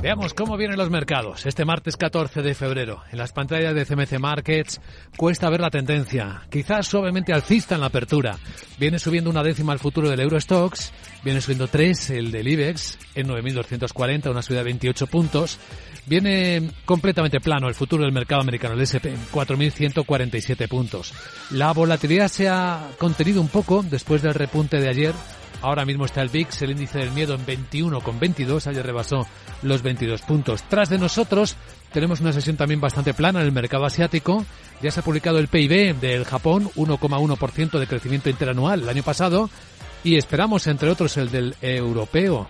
Veamos cómo vienen los mercados este martes 14 de febrero. En las pantallas de CMC Markets cuesta ver la tendencia, quizás suavemente alcista en la apertura. Viene subiendo una décima el futuro del Eurostox, viene subiendo tres el del IBEX en 9.240, una subida de 28 puntos. Viene completamente plano el futuro del mercado americano, el SP, 4.147 puntos. La volatilidad se ha contenido un poco después del repunte de ayer Ahora mismo está el VIX, el índice del miedo en 21,22. Ayer rebasó los 22 puntos. Tras de nosotros tenemos una sesión también bastante plana en el mercado asiático. Ya se ha publicado el PIB del Japón, 1,1% de crecimiento interanual el año pasado. Y esperamos, entre otros, el del europeo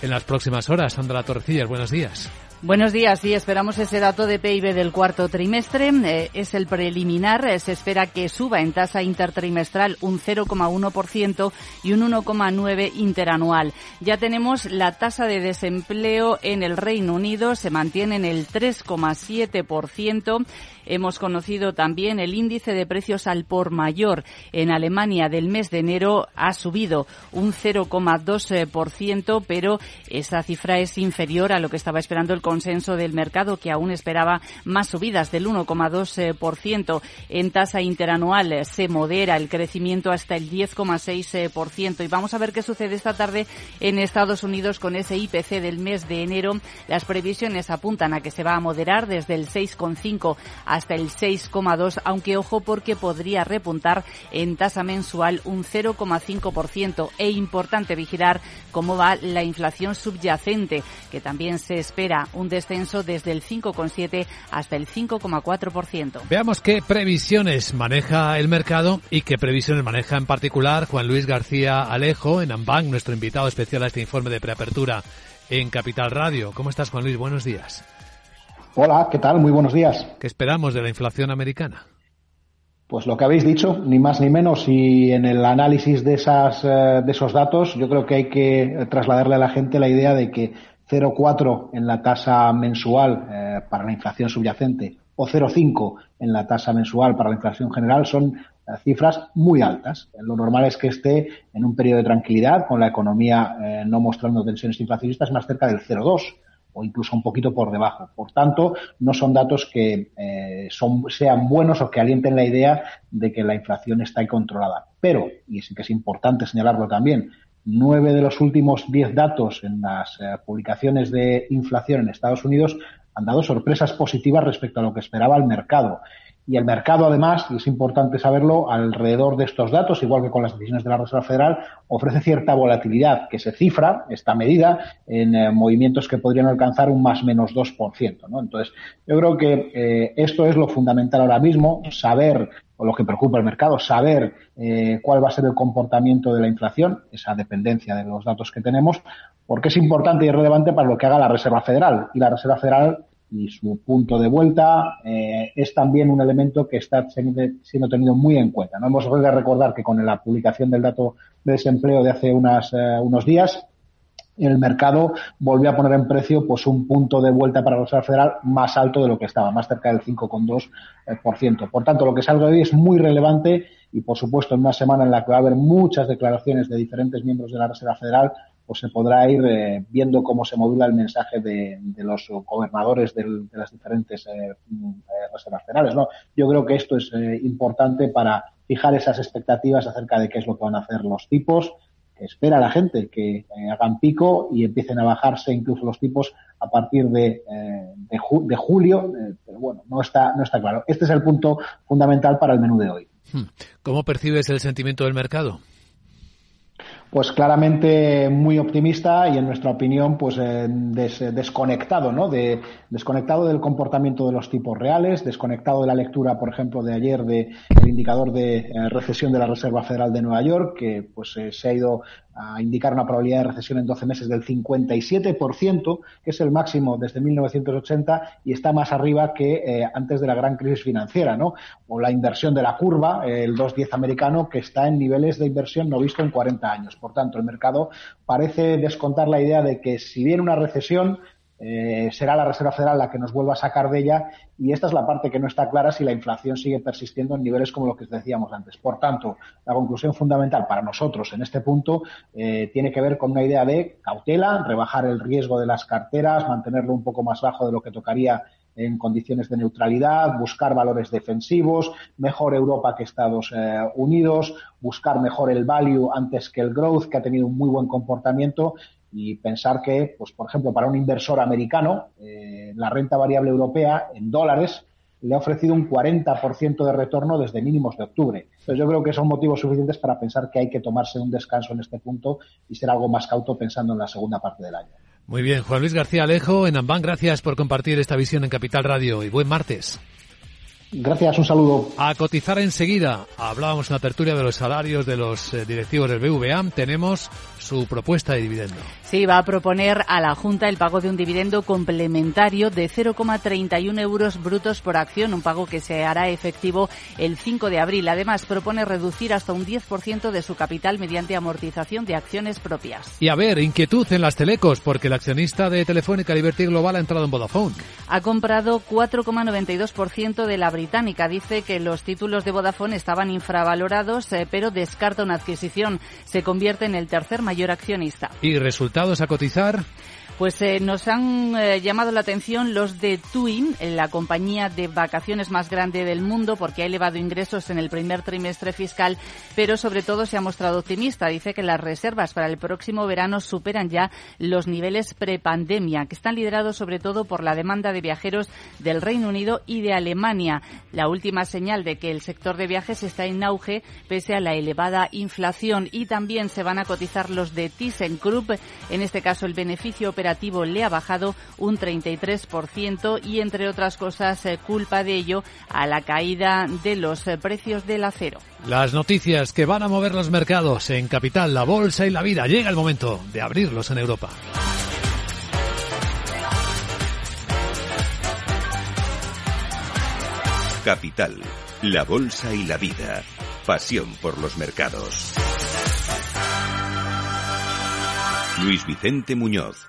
en las próximas horas. Sandra Torrecillas, buenos días. Buenos días. Sí, esperamos ese dato de PIB del cuarto trimestre. Eh, es el preliminar. Eh, se espera que suba en tasa intertrimestral un 0,1% y un 1,9% interanual. Ya tenemos la tasa de desempleo en el Reino Unido. Se mantiene en el 3,7%. Hemos conocido también el índice de precios al por mayor en Alemania del mes de enero ha subido un 0,2%, pero esa cifra es inferior a lo que estaba esperando el consenso del mercado, que aún esperaba más subidas del 1,2%. En tasa interanual se modera el crecimiento hasta el 10,6%. Y vamos a ver qué sucede esta tarde en Estados Unidos con ese IPC del mes de enero. Las previsiones apuntan a que se va a moderar desde el 6,5 hasta el 6,2, aunque ojo porque podría repuntar en tasa mensual un 0,5% e importante vigilar cómo va la inflación subyacente, que también se espera un descenso desde el 5,7 hasta el 5,4%. Veamos qué previsiones maneja el mercado y qué previsiones maneja en particular Juan Luis García Alejo en Ambank, nuestro invitado especial a este informe de preapertura en Capital Radio. ¿Cómo estás, Juan Luis? Buenos días. Hola, ¿qué tal? Muy buenos días. ¿Qué esperamos de la inflación americana? Pues lo que habéis dicho, ni más ni menos, y en el análisis de, esas, eh, de esos datos, yo creo que hay que trasladarle a la gente la idea de que 0,4 en la tasa mensual eh, para la inflación subyacente o 0,5 en la tasa mensual para la inflación general son eh, cifras muy altas. Lo normal es que esté en un periodo de tranquilidad, con la economía no mostrando tensiones inflacionistas, más cerca del 0,2 o incluso un poquito por debajo. Por tanto, no son datos que eh, son, sean buenos o que alienten la idea de que la inflación está controlada. Pero, y sí que es importante señalarlo también, nueve de los últimos diez datos en las eh, publicaciones de inflación en Estados Unidos han dado sorpresas positivas respecto a lo que esperaba el mercado. Y el mercado, además, y es importante saberlo, alrededor de estos datos, igual que con las decisiones de la Reserva Federal, ofrece cierta volatilidad que se cifra, esta medida, en eh, movimientos que podrían alcanzar un más menos 2%. ¿no? Entonces, yo creo que eh, esto es lo fundamental ahora mismo, saber, o lo que preocupa al mercado, saber eh, cuál va a ser el comportamiento de la inflación, esa dependencia de los datos que tenemos, porque es importante y relevante para lo que haga la Reserva Federal. Y la Reserva Federal y su punto de vuelta eh, es también un elemento que está siendo tenido muy en cuenta. No hemos de recordar que con la publicación del dato de desempleo de hace unas, eh, unos días, el mercado volvió a poner en precio pues un punto de vuelta para la Reserva Federal más alto de lo que estaba, más cerca del 5,2%. Por tanto, lo que salga hoy es muy relevante y, por supuesto, en una semana en la que va a haber muchas declaraciones de diferentes miembros de la Reserva Federal, pues se podrá ir eh, viendo cómo se modula el mensaje de, los gobernadores de las diferentes eh, eh, reservas federales. ¿no? Yo creo que esto es importante para fijar esas expectativas acerca de qué es lo que van a hacer los tipos, espera la gente que hagan pico y empiecen a bajarse incluso los tipos a partir de, de, julio, pero bueno, no está, no está claro. Este es el punto fundamental para el menú de hoy. Hmm. ¿Cómo percibes el sentimiento del mercado? Pues claramente muy optimista y en nuestra opinión pues eh, desconectado no de desconectado del comportamiento de los tipos reales desconectado de la lectura por ejemplo de ayer de el indicador de eh, recesión de la Reserva Federal de Nueva York que pues eh, se ha ido a indicar una probabilidad de recesión en 12 meses del 57%, que es el máximo desde 1980 y está más arriba que eh, antes de la gran crisis financiera, ¿no? O la inversión de la curva, el 2.10 americano, que está en niveles de inversión no visto en 40 años. Por tanto, el mercado parece descontar la idea de que si viene una recesión, eh, será la Reserva Federal la que nos vuelva a sacar de ella y esta es la parte que no está clara si la inflación sigue persistiendo en niveles como lo que decíamos antes. Por tanto, la conclusión fundamental para nosotros en este punto eh, tiene que ver con una idea de cautela, rebajar el riesgo de las carteras, mantenerlo un poco más bajo de lo que tocaría en condiciones de neutralidad, buscar valores defensivos, mejor Europa que Estados eh, Unidos, buscar mejor el value antes que el growth, que ha tenido un muy buen comportamiento y pensar que, pues, por ejemplo, para un inversor americano, eh, la renta variable europea en dólares le ha ofrecido un 40% de retorno desde mínimos de octubre. Entonces yo creo que son motivos suficientes para pensar que hay que tomarse un descanso en este punto y ser algo más cauto pensando en la segunda parte del año. Muy bien, Juan Luis García Alejo en Amban, gracias por compartir esta visión en Capital Radio y buen martes. Gracias, un saludo. A cotizar enseguida. Hablábamos en la tertulia de los salarios de los eh, directivos del BVA. Tenemos su propuesta de dividendo. Sí, va a proponer a la Junta el pago de un dividendo complementario de 0,31 euros brutos por acción, un pago que se hará efectivo el 5 de abril. Además, propone reducir hasta un 10% de su capital mediante amortización de acciones propias. Y a ver, inquietud en las telecos, porque el accionista de Telefónica Liberty Global ha entrado en Vodafone. Ha comprado 4,92% de la británica. Dice que los títulos de Vodafone estaban infravalorados, eh, pero descarta una adquisición. Se convierte en el tercer mayor accionista. ¿Y resultados a cotizar? Pues eh, nos han eh, llamado la atención los de TUI, la compañía de vacaciones más grande del mundo, porque ha elevado ingresos en el primer trimestre fiscal, pero sobre todo se ha mostrado optimista. Dice que las reservas para el próximo verano superan ya los niveles prepandemia, que están liderados sobre todo por la demanda de viajeros del Reino Unido y de Alemania. La última señal de que el sector de viajes está en auge pese a la elevada inflación y también se van a cotizar los de ThyssenKrupp, en este caso el beneficio operativo le ha bajado un 33% y, entre otras cosas, eh, culpa de ello a la caída de los eh, precios del acero. Las noticias que van a mover los mercados en Capital, la Bolsa y la vida. Llega el momento de abrirlos en Europa. Capital, la Bolsa y la vida. Pasión por los mercados. Luis Vicente Muñoz.